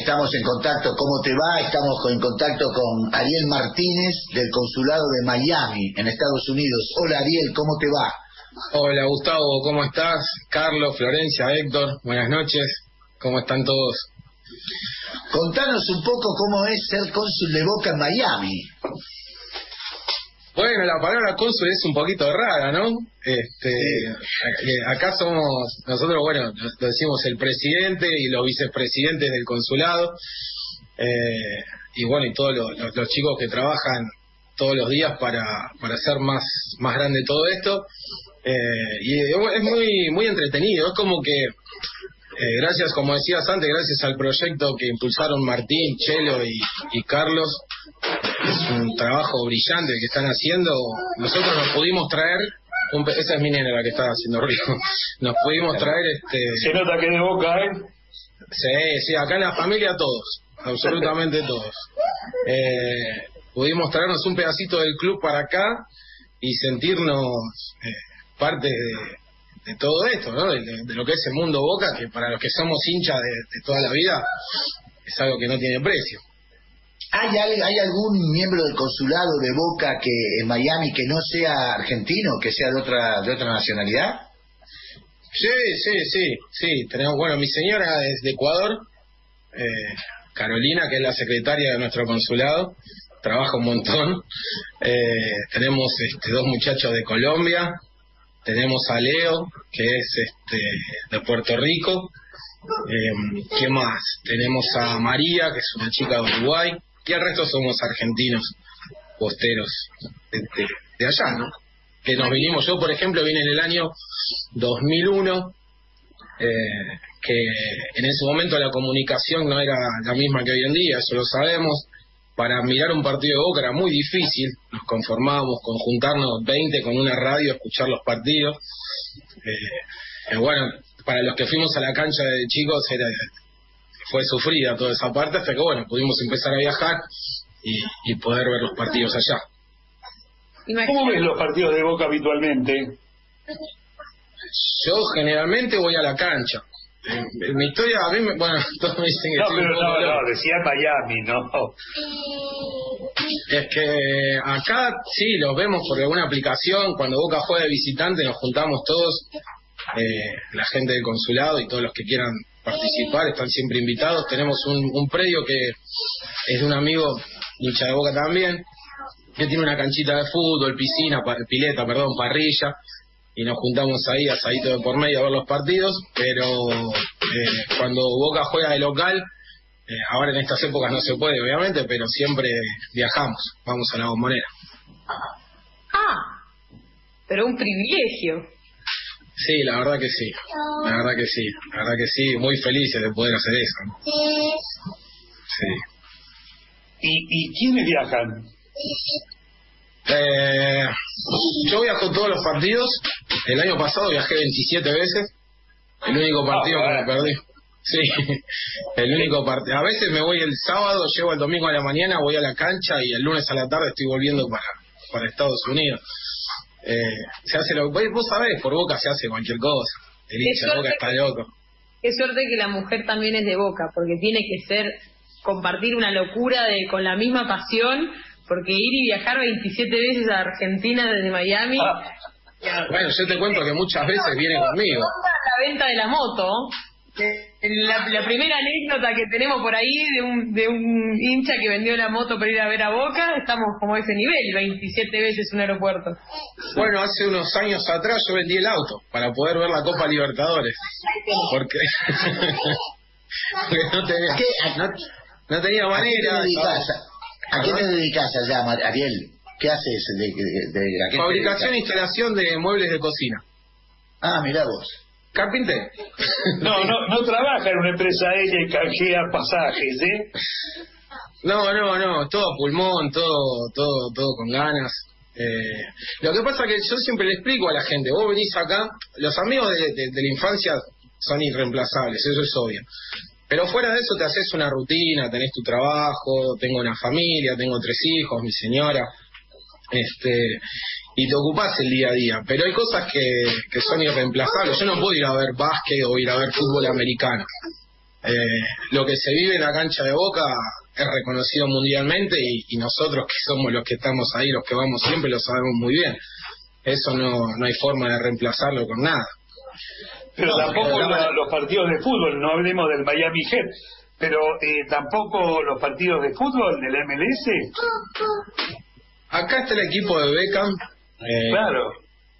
estamos en contacto. ¿Cómo te va? Estamos en contacto con Ariel Martínez del Consulado de Miami, en Estados Unidos. Hola Ariel, ¿cómo te va? Hola Gustavo, ¿cómo estás? Carlos, Florencia, Héctor, buenas noches. ¿Cómo están todos? Contanos un poco cómo es ser cónsul de Boca en Miami. Bueno, la palabra cónsul es un poquito rara, ¿no? Este, acá somos, nosotros, bueno, lo decimos el presidente y los vicepresidentes del consulado, eh, y bueno, y todos los, chicos que trabajan todos los días para, para hacer más, más grande todo esto. Eh, y es muy, muy entretenido, es como que eh, gracias, como decías antes, gracias al proyecto que impulsaron Martín, Chelo y, Carlos, es un trabajo brillante que están haciendo. Nosotros nos pudimos traer, esa es mi nena la que está haciendo ruido, nos pudimos traer este... Se nota que de boca, ¿eh? Sí, sí, acá en la familia todos, absolutamente todos. Eh, pudimos traernos un pedacito del club para acá y sentirnos eh, parte de, de todo esto, ¿no? De, lo que es el mundo Boca, que para los que somos hinchas de, toda la vida es algo que no tiene precio. ¿Hay, ¿Hay algún miembro del consulado de Boca que en Miami que no sea argentino, que sea de otra de otra nacionalidad? Sí, sí, sí, sí. Tenemos, bueno, mi señora es de Ecuador, eh, Carolina, que es la secretaria de nuestro consulado, trabaja un montón. Eh, tenemos este, dos muchachos de Colombia, tenemos a Leo, que es este de Puerto Rico. Eh, ¿Qué más? Tenemos a María, que es una chica de Uruguay. Y el resto somos argentinos, posteros de, allá, ¿no? Que nos vinimos, yo por ejemplo vine en el año 2001, eh, que en ese momento la comunicación no era la misma que hoy en día, eso lo sabemos para mirar un partido de Boca era muy difícil, nos conformábamos con juntarnos 20 con una radio, escuchar los partidos. Eh, bueno, para los que fuimos a la cancha de chicos era, fue sufrida toda esa parte hasta que bueno, pudimos empezar a viajar y, poder ver los partidos allá. ¿Cómo ves los partidos de Boca habitualmente? Yo generalmente voy a la cancha. Mi historia, a mí, bueno, todos me dicen que No, pero no, no, decía Miami, ¿no? Es que acá sí, los vemos por alguna aplicación, cuando Boca juega de visitante nos juntamos todos, eh, la gente del consulado y todos los que quieran participar están siempre invitados. Tenemos un, un predio que es de un amigo, hincha de Boca también, que tiene una canchita de fútbol, piscina, pileta, perdón, parrilla, y nos juntamos ahí, asadito de por medio a ver los partidos, pero eh, cuando Boca juega de local, eh, ahora en estas épocas no se puede, obviamente, pero siempre viajamos, vamos a la bombonera. Ah, pero un privilegio. Sí, la verdad que sí, la verdad que sí, la verdad que sí, muy felices de poder hacer eso. Sí. ¿Y, ¿Y quiénes viajan? Eh, yo viajo todos los partidos. El año pasado viajé 27 veces. El único partido que me perdí. Sí, el único partido. A veces me voy el sábado, llego el domingo a la mañana, voy a la cancha y el lunes a la tarde estoy volviendo para, para Estados Unidos. Eh, se hace lo vos sabés, por Boca se hace cualquier cosa. El hincha de Boca está loco. Qué suerte que la mujer también es de Boca, porque tiene que ser compartir una locura de con la misma pasión porque ir y viajar 27 veces a Argentina desde Miami. Ah. bueno, yo te cuento que muchas veces viene conmigo. La venta de la moto. La, primera anécdota que tenemos por ahí de un, de un hincha que vendió la moto para ir a ver a Boca, estamos como a ese nivel, 27 veces un aeropuerto. Bueno, hace unos años atrás yo vendí el auto para poder ver la Copa Libertadores. Porque, no, tenía, no, tenía manera. ¿A qué te dedicas allá, Ariel? ¿Qué haces? De, Fabricación e instalación de muebles de cocina. Ah, mira vos. Carpintero. No, no, no trabaja en una empresa aérea y canjea pasajes, ¿eh? No, no, no, todo pulmón, todo, todo, todo con ganas. Eh, lo que pasa es que yo siempre le explico a la gente, vos venís acá, los amigos de, de la infancia son irreemplazables, eso es obvio. Pero fuera de eso te haces una rutina, tenés tu trabajo, tengo una familia, tengo tres hijos, mi señora, este, y te ocupás el día a día. Pero hay cosas que, que son irreemplazables. Yo no puedo ir a ver básquet o ir a ver fútbol americano. Eh, lo que se vive en la cancha de Boca es reconocido mundialmente y, y, nosotros que somos los que estamos ahí, los que vamos siempre, lo sabemos muy bien. Eso no, no hay forma de reemplazarlo con nada. Pero tampoco la, los partidos de fútbol, no hablemos del Miami Heat, pero eh, tampoco los partidos de fútbol del MLS. Acá está el equipo de Beckham. Eh, claro.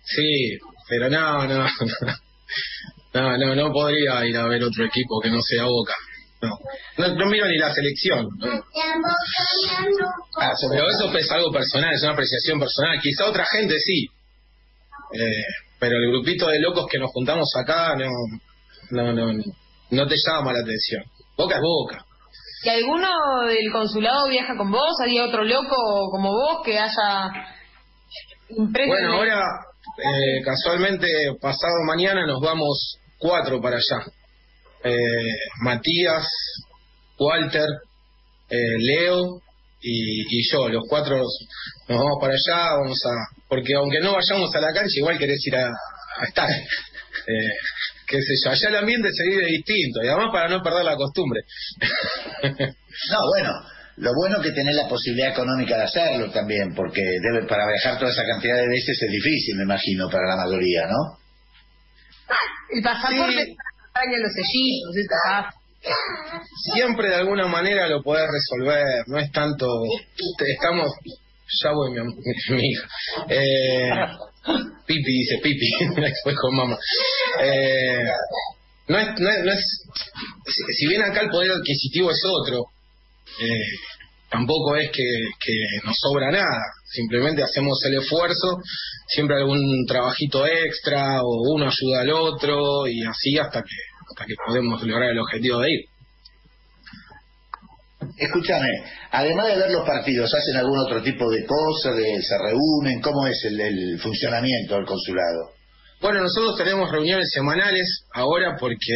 Sí, pero no, no, no, no, no podría ir a ver otro equipo que no sea Boca. No, no, no miro ni la selección. ¿no? Ah, pero eso es algo personal, es una apreciación personal. Quizá otra gente sí. Eh, pero el grupito de locos que nos juntamos acá no, no, no, no te llama la atención. Boca es Boca. ¿Y alguno del consulado viaja con vos? ¿Hay otro loco como vos que haya impreso? Bueno, ahora eh, casualmente pasado mañana nos vamos cuatro para allá. Eh, Matías, Walter, eh, Leo y, y, yo, los cuatro nos vamos para allá, vamos a, porque aunque no vayamos a la cancha, igual querés ir a, a estar. Qué sé yo, allá el ambiente se vive distinto y además para no perder la costumbre. no, bueno, lo bueno es que tenés la posibilidad económica de hacerlo también, porque debe, para viajar toda esa cantidad de veces es difícil, me imagino, para la mayoría, ¿no? El pasaporte sí. los sellitos, está Siempre de alguna manera lo podés resolver, no es tanto... Estamos... Ya voy, mi, mi hija. Eh, pipi, dice Pipi, después con mamá. Eh, no es, no es, no es si, bien acá el poder adquisitivo es otro, eh, tampoco es que, nos sobra nada, simplemente hacemos el esfuerzo, siempre algún trabajito extra o uno ayuda al otro y así hasta que hasta que podemos lograr el objetivo de ir. Escúchame, además de ver los partidos, ¿hacen algún otro tipo de cosas? De, ¿Se reúnen? ¿Cómo es el, el funcionamiento del consulado? Bueno, nosotros tenemos reuniones semanales ahora porque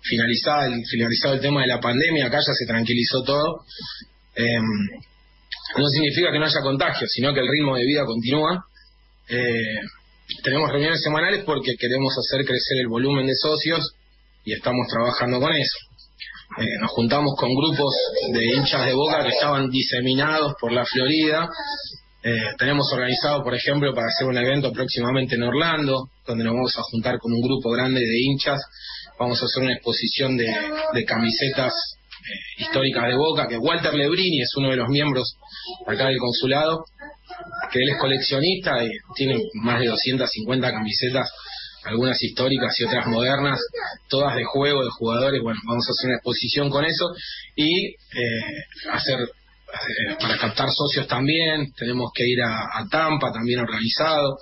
finalizado el, finalizado el tema de la pandemia, acá ya se tranquilizó todo. Eh, no significa que no haya contagio, sino que el ritmo de vida continúa. Eh, tenemos reuniones semanales porque queremos hacer crecer el volumen de socios y estamos trabajando con eso. Eh, nos juntamos con grupos de hinchas de boca que estaban diseminados por la Florida. Eh, tenemos organizado, por ejemplo, para hacer un evento próximamente en Orlando, donde nos vamos a juntar con un grupo grande de hinchas. Vamos a hacer una exposición de, camisetas eh, históricas de Boca, que Walter Lebrini es uno de los miembros acá del consulado, que él es coleccionista y tiene más de 250 camisetas algunas históricas y otras modernas, todas de juego, de jugadores. Bueno, vamos a hacer una exposición con eso y eh, hacer eh, para captar socios también. Tenemos que ir a, Tampa también organizado.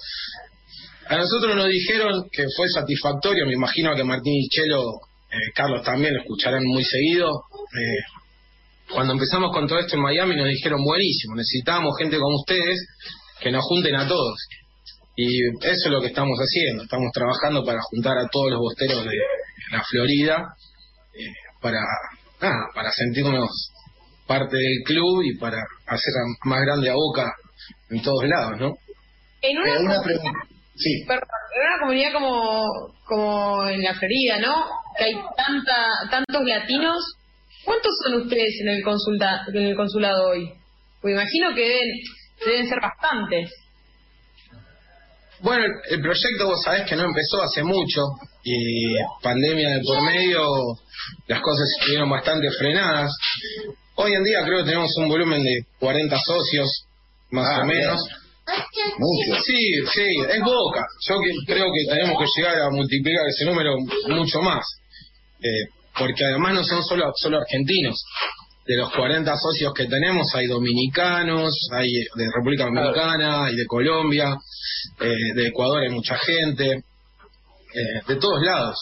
A nosotros nos dijeron que fue satisfactorio, me imagino que Martín y Chelo, eh, Carlos también lo escucharán muy seguido. cuando empezamos con todo esto en Miami nos dijeron buenísimo, necesitábamos gente como ustedes que nos junten a todos. Y eso es lo que estamos haciendo, estamos trabajando para juntar a todos los bosteros de la Florida eh, para, para sentirnos parte del club y para hacer más grande a Boca en todos lados, ¿no? En una, una pregunta. Sí. Perdón, en una comunidad como, como en la Florida, ¿no? Que hay tanta, tantos latinos. ¿Cuántos son ustedes en el, consulta, en el consulado hoy? Pues imagino que deben, deben ser bastantes. Bueno, el, proyecto vos sabés que no empezó hace mucho y pandemia de por medio, las cosas estuvieron bastante frenadas. Hoy en día creo que tenemos un volumen de 40 socios, más ah, o menos. Mucho. Sí, sí, es boca. Yo que, creo que tenemos que llegar a multiplicar ese número mucho más. Eh, porque además no son solo, solo argentinos de los 40 socios que tenemos hay dominicanos, hay de República Dominicana, hay de Colombia, eh, de Ecuador hay mucha gente, eh, de todos lados.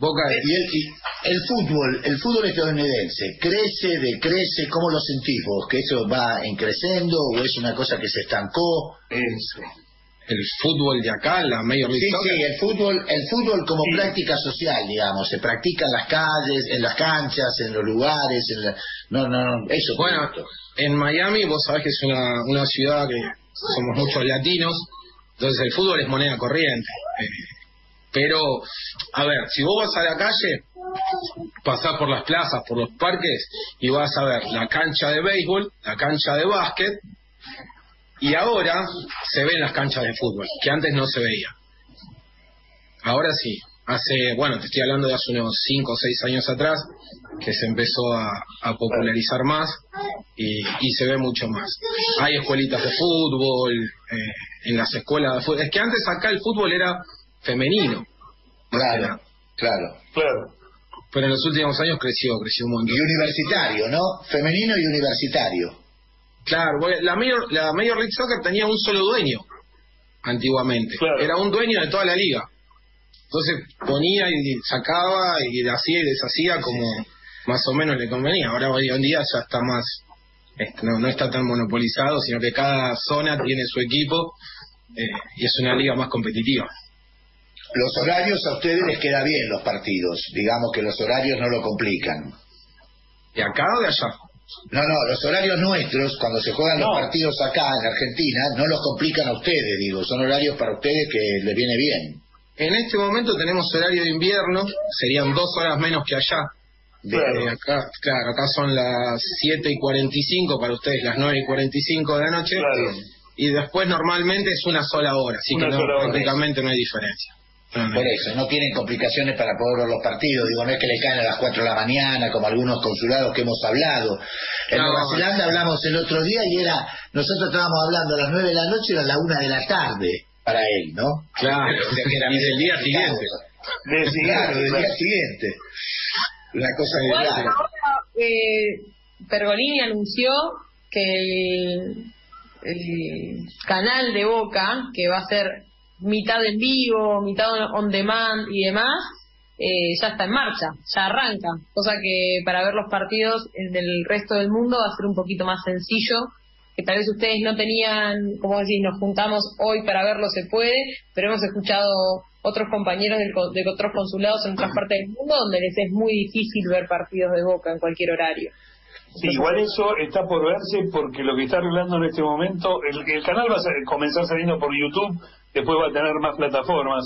Boca y el, y el fútbol, el fútbol estadounidense, ¿crece, decrece? ¿Cómo lo sentís vos? ¿Que eso va en creciendo o es una cosa que se estancó? Eso el fútbol de acá, la Major League Sí, sí, el fútbol, el fútbol como sí. práctica social, digamos, se practica en las calles, en las canchas, en los lugares, en la... no, no, no, eso. Bueno, en Miami vos sabés que es una, una ciudad que somos muchos latinos, entonces el fútbol es moneda corriente. Eh, Pero, a ver, si vos vas a la calle, pasás por las plazas, por los parques, y vas a ver la cancha de béisbol, la cancha de básquet, y ahora se ven las canchas de fútbol, que antes no se veía. Ahora sí, hace, bueno, te estoy hablando de hace unos 5 o 6 años atrás, que se empezó a, popularizar más y, se ve mucho más. Hay escuelitas de fútbol, eh, en las escuelas de fútbol. Es que antes acá el fútbol era femenino. Claro, claro. Claro. Pero en los últimos años creció, creció un montón. Y universitario, ¿no? Femenino y universitario. Claro, la Major, la Major League Soccer tenía un solo dueño antiguamente. Era un dueño de toda la liga. Entonces ponía y sacaba y hacía y deshacía como más o menos le convenía. Ahora hoy en día ya está más, este, no, no está tan monopolizado, sino que cada zona tiene su equipo eh, y es una liga más competitiva. Los horarios a ustedes les queda bien los partidos, digamos que los horarios no lo complican. ¿De acá o de allá? No, no, los horarios nuestros, cuando se juegan los partidos acá en Argentina, no los complican a ustedes, digo, son horarios para ustedes que les viene bien. En este momento tenemos horario de invierno, serían dos horas menos que allá. De, acá, claro, acá son las 7 y 45, para ustedes las 9 y 45 de la noche. Y después normalmente es una sola hora, así que prácticamente no hay diferencia. Por eso, no tienen complicaciones para poder ver los partidos. Digo, no es que le caen a las 4 de la mañana, como algunos consulados que hemos hablado. En Nueva Zelanda hablamos el otro día y era, nosotros estábamos hablando a las 9 de la noche y a las 1 de la tarde para él, ¿no? Claro, que era y del día siguiente. Del, claro, del día siguiente. Una cosa de eh, Pergolini anunció que el canal de Boca, que va a ser mitad en vivo, mitad on demand y demás, eh, ya está en marcha, ya arranca. Cosa que para ver los partidos del resto del mundo va a ser un poquito más sencillo, que tal vez ustedes no tenían, como decís, nos juntamos hoy para verlo se puede, pero hemos escuchado otros compañeros de otros consulados en otras partes del mundo donde les es muy difícil ver partidos de Boca en cualquier horario. Sí, igual eso está por verse porque lo que está arreglando en este momento, el, canal va a comenzar saliendo por YouTube, después va a tener más plataformas,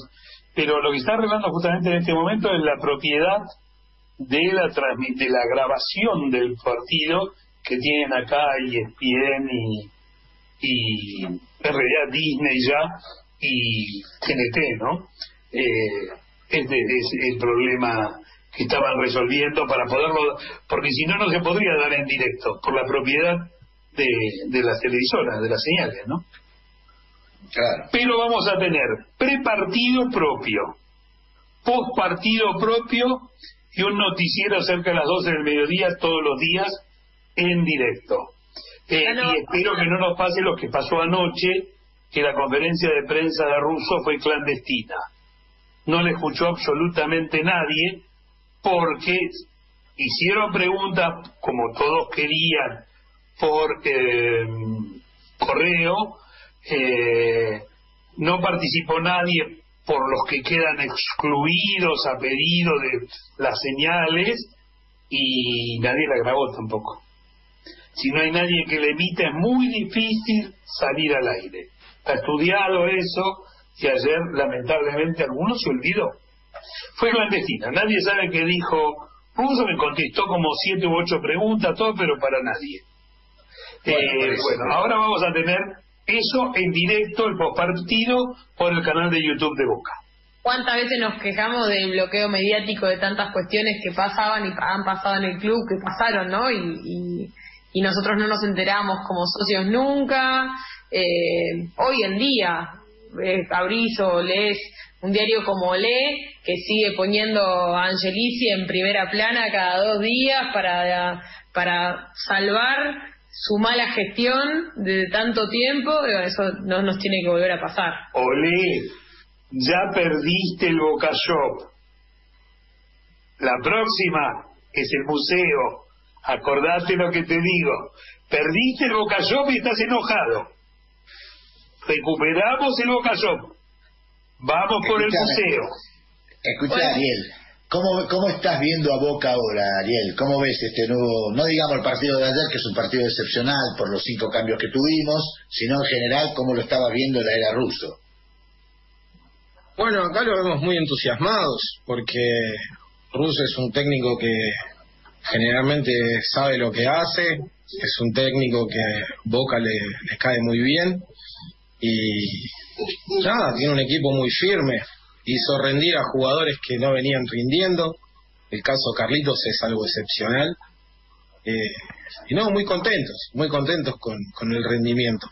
pero lo que está arreglando justamente en este momento es la propiedad de la de la grabación del partido que tienen acá ESPN y, y en realidad Disney ya y TNT, ¿no? Eh, este es el problema que estaban resolviendo para poderlo, porque si no, no se podría dar en directo por la propiedad de, de las televisoras, de las señales, ¿no? Claro. Pero vamos a tener prepartido propio, postpartido propio y un noticiero cerca de las 12 del mediodía todos los días en directo. Eh, y espero que no nos pase lo que pasó anoche, que la conferencia de prensa de Russo fue clandestina. No le escuchó absolutamente nadie porque hicieron preguntas, como todos querían, por eh, correo, eh, no participó nadie por los que quedan excluidos a pedido de las señales y nadie la grabó tampoco. Si no hay nadie que le emita es muy difícil salir al aire. Está estudiado eso y ayer lamentablemente algunos se olvidó fue clandestina. Nadie sabe qué dijo. Russo me contestó como siete u ocho preguntas, todo, pero para nadie. Bueno, eh, ahora vamos a tener eso en directo, el postpartido, por el canal de YouTube de Boca. ¿Cuántas veces nos quejamos del bloqueo mediático de tantas cuestiones que pasaban y han pasado en el club, que pasaron, ¿no? Y, y, nosotros no nos enteramos como socios nunca. Eh, hoy en día, eh, abrís o lees un diario como Olé, que sigue poniendo a Angelici en primera plana cada dos días para, para salvar su mala gestión de tanto tiempo, eso no nos tiene que volver a pasar. Olé, ya perdiste el Boca Shop. La próxima es el museo. Acordate lo que te digo. Perdiste el Boca Shop y estás enojado. Recuperamos el Boca Shop Vamos por el museo. Escucha, Ariel, ¿cómo, ¿cómo estás viendo a Boca ahora, Ariel? ¿Cómo ves este nuevo, no digamos el partido de ayer, que es un partido excepcional por los cinco cambios que tuvimos, sino en general, cómo lo estaba viendo la era ruso? Bueno, acá lo vemos muy entusiasmados porque Russo es un técnico que generalmente sabe lo que hace, es un técnico que Boca le, le cae muy bien y nada, tiene un equipo muy firme, hizo rendir a jugadores que no venían rindiendo, el caso Carlitos es algo excepcional eh, y no, muy contentos, muy contentos con, con el rendimiento.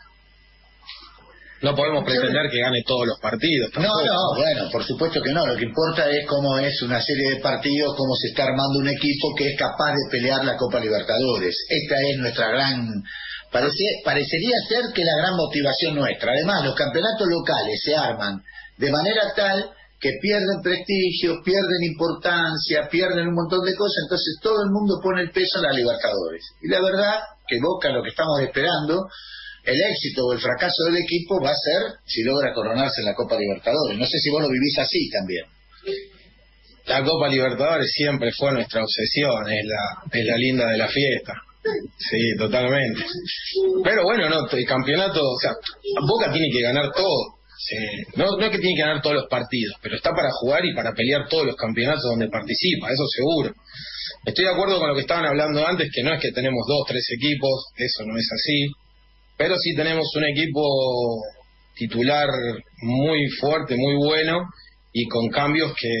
No podemos pretender que gane todos los partidos. No, no, bueno, por supuesto que no. Lo que importa es cómo es una serie de partidos, cómo se está armando un equipo que es capaz de pelear la Copa Libertadores. Esta es nuestra gran... Parece, parecería ser que la gran motivación nuestra. Además, los campeonatos locales se arman de manera tal que pierden prestigio, pierden importancia, pierden un montón de cosas, entonces todo el mundo pone el peso en la Libertadores. Y la verdad que Boca lo que estamos esperando el éxito o el fracaso del equipo va a ser si logra coronarse en la Copa Libertadores. No sé si vos lo vivís así también. La Copa Libertadores siempre fue nuestra obsesión, es la, es la linda de la fiesta. Sí, totalmente. Pero bueno, no, el campeonato, o sea, Boca tiene que ganar todo. No, no es que tiene que ganar todos los partidos, pero está para jugar y para pelear todos los campeonatos donde participa, eso seguro. Estoy de acuerdo con lo que estaban hablando antes, que no es que tenemos dos, tres equipos, eso no es así. Pero sí tenemos un equipo titular muy fuerte, muy bueno y con cambios que,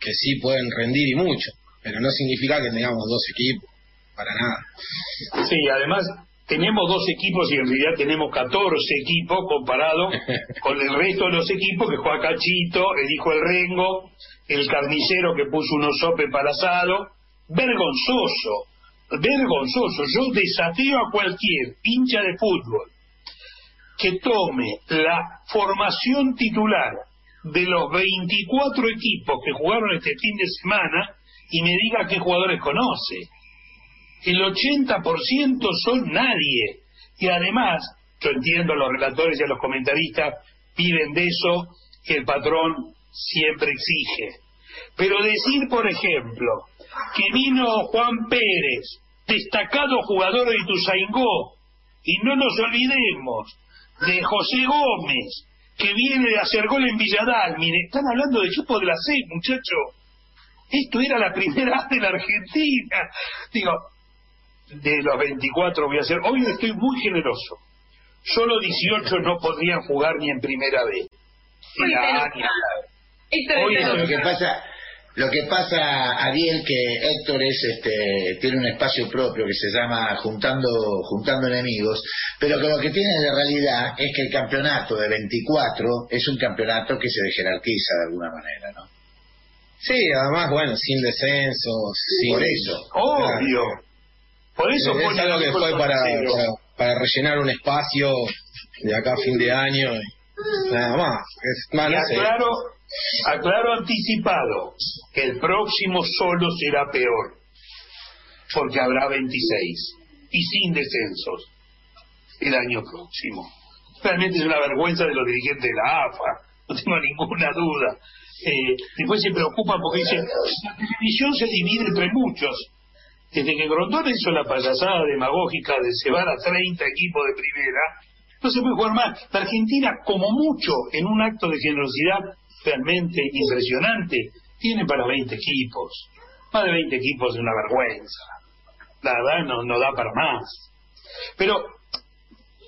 que sí pueden rendir y mucho. Pero no significa que tengamos dos equipos, para nada. Sí, además tenemos dos equipos y en realidad tenemos 14 equipos comparado con el resto de los equipos que juega Cachito, el hijo del Rengo, el carnicero que puso unos sope para asado. Vergonzoso vergonzoso. Yo desafío a cualquier hincha de fútbol que tome la formación titular de los 24 equipos que jugaron este fin de semana y me diga qué jugadores conoce. El 80% son nadie. Y además, yo entiendo los relatores y a los comentaristas piden de eso que el patrón siempre exige. Pero decir, por ejemplo, que vino Juan Pérez, destacado jugador de Ituzaingó, y no nos olvidemos de José Gómez, que viene de hacer gol en Villadal. Mire, están hablando de equipo de la C, muchacho. Esto era la primera de la Argentina. Digo, de los 24 voy a hacer. Hoy estoy muy generoso. Solo 18 no podrían jugar ni en primera vez. Hoy es lo que pasa lo que pasa, Ariel, que Héctor es, este, tiene un espacio propio que se llama Juntando, Juntando Enemigos, pero que lo que tiene de realidad es que el campeonato de 24 es un campeonato que se jerarquiza de alguna manera, ¿no? Sí, además, bueno, sin descenso, Por eso. Obvio. Por eso es algo que fue para, para, rellenar un espacio de acá a fin de año nada más. Es, más, claro, Aclaro anticipado que el próximo solo será peor, porque habrá 26 y sin descensos el año próximo. Realmente es una vergüenza de los dirigentes de la AFA, no tengo ninguna duda. Eh, después se preocupan porque dicen, la televisión se divide entre muchos. Desde que Grondona hizo la payasada demagógica de llevar a 30 equipos de primera, no se puede jugar más. La Argentina, como mucho, en un acto de generosidad, realmente impresionante, tiene para 20 equipos. Más de 20 equipos es una vergüenza. La verdad no, no da para más. Pero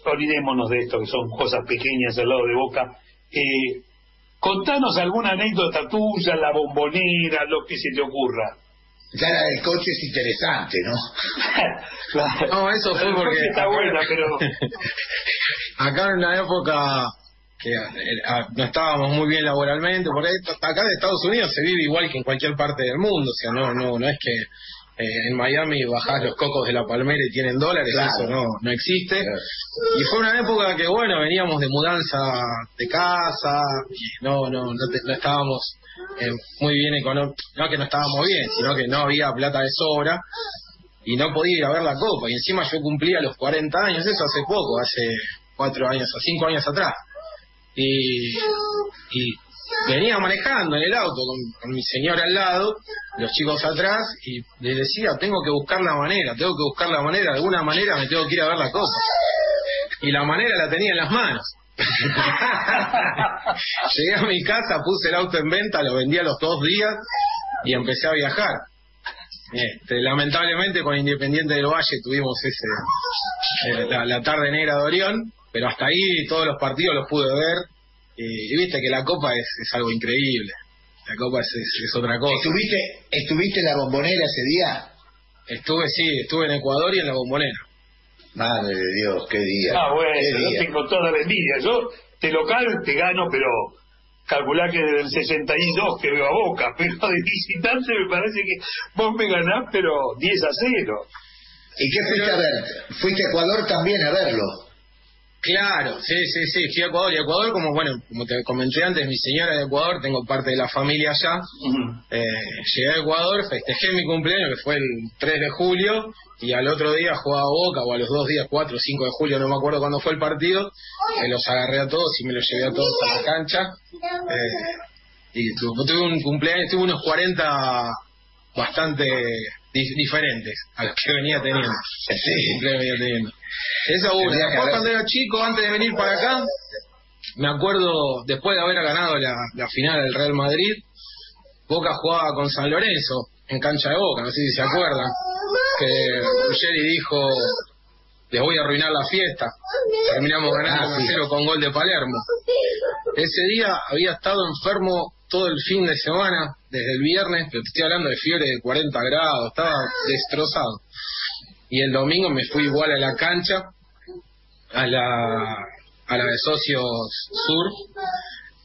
olvidémonos de esto, que son cosas pequeñas al lado de Boca. Eh, contanos alguna anécdota tuya, la bombonera, lo que se te ocurra. Ya la del coche es interesante, ¿no? No, eso fue porque... Está buena, pero... Acá en la época que eh, no estábamos muy bien laboralmente, por ahí, acá en Estados Unidos se vive igual que en cualquier parte del mundo, o sea, no, no, no es que eh, en Miami bajás los cocos de la palmera y tienen dólares, eso no, no existe. Y fue una época que, bueno, veníamos de mudanza de casa, y no, no, no, estábamos eh, muy bien económicos, no que no estábamos bien, sino que no había plata de sobra y no podía ir a ver la copa. Y encima yo cumplía los 40 años, eso hace poco, hace cuatro años o cinco años atrás y, y venía manejando en el auto con, mi señora al lado, los chicos atrás, y le decía, tengo que buscar la manera, tengo que buscar la manera, de alguna manera me tengo que ir a ver la cosa. Y la manera la tenía en las manos. Llegué a mi casa, puse el auto en venta, lo vendí a los dos días y empecé a viajar. Este, lamentablemente con Independiente del Valle tuvimos ese eh, la, la tarde negra de Orión, pero hasta ahí todos los partidos los pude ver y, y viste que la Copa es, es algo increíble. La Copa es, es, es otra cosa. ¿Estuviste, ¿Estuviste en la bombonera ese día? Estuve, sí, estuve en Ecuador y en la Bombonera. Madre de Dios, qué día. Ah, bueno, qué yo día. tengo toda la envidia. Yo, de local, te gano, pero calculá que desde el 62 que veo a Boca, pero de visitante me parece que vos me ganás, pero 10 a 0. ¿Y qué fuiste a ver? Fuiste a Ecuador también a verlo. Claro, sí, sí, sí, fui a Ecuador y Ecuador, como bueno, como te comenté antes, mi señora es de Ecuador, tengo parte de la familia allá. Eh, llegué a Ecuador, festejé mi cumpleaños, que fue el 3 de julio, y al otro día jugaba Boca, o a los dos días, 4 o 5 de julio, no me acuerdo cuándo fue el partido, me los agarré a todos y me los llevé a todos a la cancha. Eh, y tu- tuve un cumpleaños, tuve unos 40 bastante diferentes a los que venía teniendo. Sí. Cumpleaños venía teniendo. Esa una. Que Después cuando era chico, antes de venir para acá, me acuerdo, después de haber ganado la, la final del Real Madrid, Boca jugaba con San Lorenzo en cancha de Boca, no sé si se acuerdan, que Ruggeri dijo, les voy a arruinar la fiesta. Terminamos ganando Ah, sí. 1-0 con gol de Palermo. Ese día había estado enfermo todo el fin de semana, desde el viernes, pero te estoy hablando de fiebre de 40 grados, estaba destrozado. Y el domingo me fui igual a la cancha, a la, a la de Socios Sur,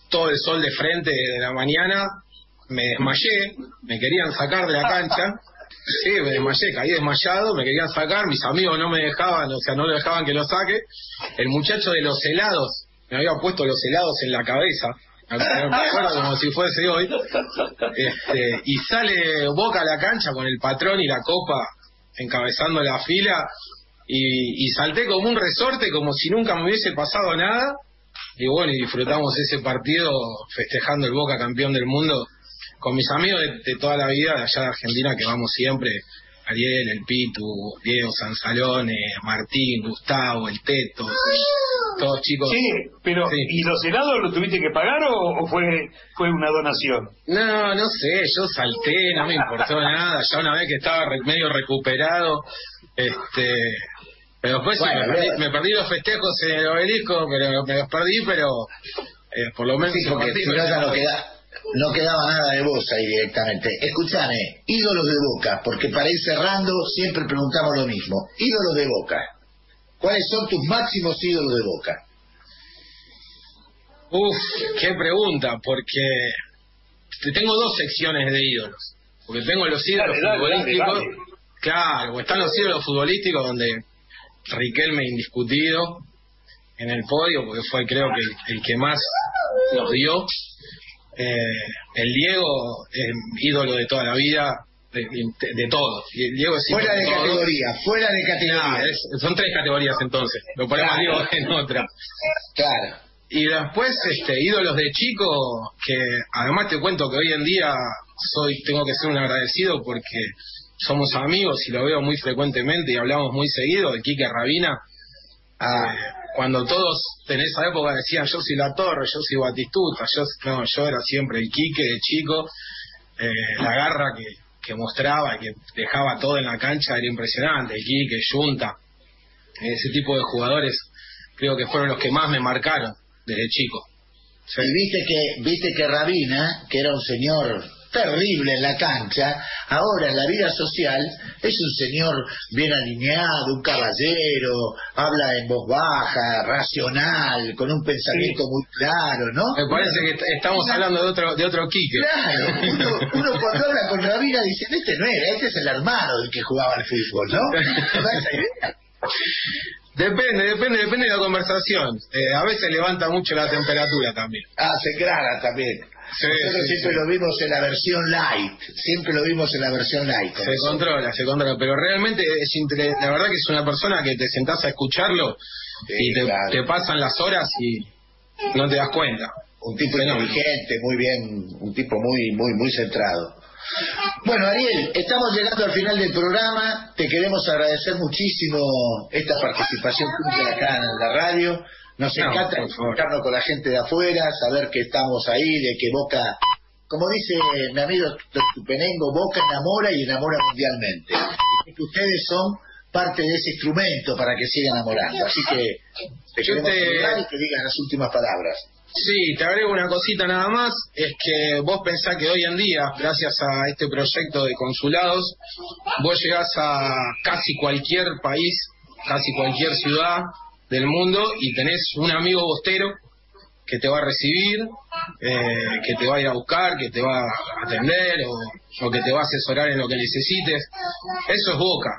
todo el sol de frente de la mañana, me desmayé, me querían sacar de la cancha, sí, me desmayé, caí desmayado, me querían sacar, mis amigos no me dejaban, o sea, no lo dejaban que lo saque, el muchacho de los helados, me había puesto los helados en la cabeza, como si fuese hoy, este, y sale Boca a la cancha con el patrón y la copa encabezando la fila, y, y salté como un resorte, como si nunca me hubiese pasado nada, y bueno, y disfrutamos ese partido festejando el Boca campeón del mundo con mis amigos de, de toda la vida de allá de Argentina que vamos siempre, Ariel, el Pitu, Diego Sansalone, Martín, Gustavo, el Teto, todos chicos. Sí, pero Sí. ¿y los helados lo tuviste que pagar o, o fue fue una donación? No, no sé, yo salté, no me importó nada, ya una vez que estaba re- medio recuperado, este, pero después sí, me, perdí, me perdí los festejos en el obelisco, pero me los perdí, pero eh, por lo menos Sí, porque si no ya no, queda, no quedaba nada de vos ahí directamente. Escúchame, ídolos de Boca, porque para ir cerrando siempre preguntamos lo mismo. Ídolos de Boca. ¿Cuáles son tus máximos ídolos de Boca? Uf, qué pregunta, porque te- tengo dos secciones de ídolos. Porque tengo los ídolos Dale, dale, futbolísticos. dale, dale. Claro, están los ídolos futbolísticos donde Riquelme indiscutido en el podio, porque fue creo que el, el que más nos dio. Eh, el Diego, eh, ídolo de toda la vida, de, de, todos. Y el Diego es Fuera de categoría, fuera de categoría. es- son tres categorías entonces. Lo ponemos Claro. Diego en otra. Claro. Y después, este, ídolos de chico, que además te cuento que hoy en día soy, tengo que ser un agradecido porque somos amigos y lo veo muy frecuentemente y hablamos muy seguido de Quique Rabina. Ah, Eh, cuando todos en esa época decían yo soy la torre, yo soy Batistuta, yo, no, yo era siempre el Quique de chico, eh, la garra que, que mostraba, que dejaba todo en la cancha era impresionante, el Quique, Junta, ese tipo de jugadores creo que fueron los que más me marcaron desde chico. Y viste que, viste que Rabina, que era un señor terrible en la cancha, ahora en la vida social es un señor bien alineado, un caballero, habla en voz baja, racional, con un pensamiento muy claro, ¿no? Me parece que est- estamos hablando de otro de otro Quique. Claro, uno, uno cuando habla con Rabina dice, este no era, este es el hermano del que jugaba al fútbol, ¿no? ¿No da esa idea? Depende, depende, depende de la conversación. Eh, a veces levanta mucho la temperatura también. Ah, se clara también. Sí, Nosotros sí, siempre sí. lo vimos en la versión light, siempre lo vimos en la versión light. Se eso. controla, se controla, pero realmente es intre- la verdad que es una persona que te sentás a escucharlo y te, claro. te pasan las horas y no te das cuenta. Un tipo inteligente, muy bien, un tipo muy, muy, muy centrado. Bueno, Ariel, estamos llegando al final del programa. Te queremos agradecer muchísimo esta participación tuya acá en la radio. Nos No, encanta encontrarnos con la gente de afuera, saber que estamos ahí, de que Boca, como dice mi amigo Tupenengo, Boca enamora y enamora mundialmente. Y que ustedes son parte de ese instrumento para que siga enamorando. Así que te queremos te- y que digas las últimas palabras. Sí, te agrego una cosita nada más, es que vos pensás que hoy en día, gracias a este proyecto de consulados, vos llegás a casi cualquier país, casi cualquier ciudad del mundo y tenés un amigo bostero que te va a recibir, eh, que te va a ir a buscar, que te va a atender o, o que te va a asesorar en lo que necesites. Eso es Boca,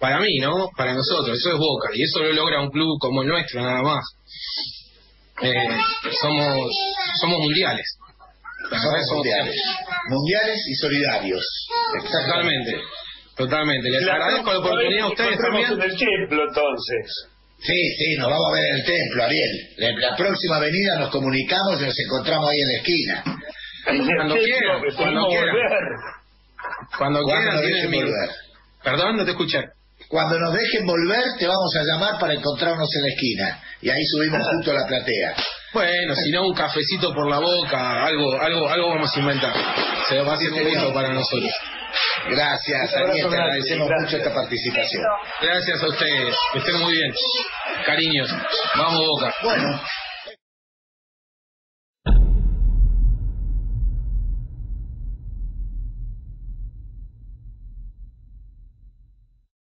para mí, ¿no? Para nosotros, eso es Boca y eso lo logra un club como el nuestro nada más eh, somos somos mundiales. Somos mundiales. Mundiales y solidarios. Totalmente, totalmente. Les agradezco la oportunidad a ustedes también. en el templo, entonces. Sí, sí, nos vamos a ver en el templo, Ariel. La, la próxima avenida nos comunicamos y nos encontramos ahí en la esquina. En Cuando quieran, cuando quieran. volver. Cuando Cuando quieran dejen volver. Perdón, no te escuché. Cuando nos dejen volver, te vamos a llamar para encontrarnos en la esquina. Y ahí subimos junto a la platea. Bueno, si no un cafecito por la boca, algo algo algo vamos a inventar. Se va a hacer un gusto para nosotros. Gracias, Ariel, te agradecemos gracias. mucho esta participación. Gracias a ustedes. Que estén muy bien. Cariños. Vamos Boca. Bueno,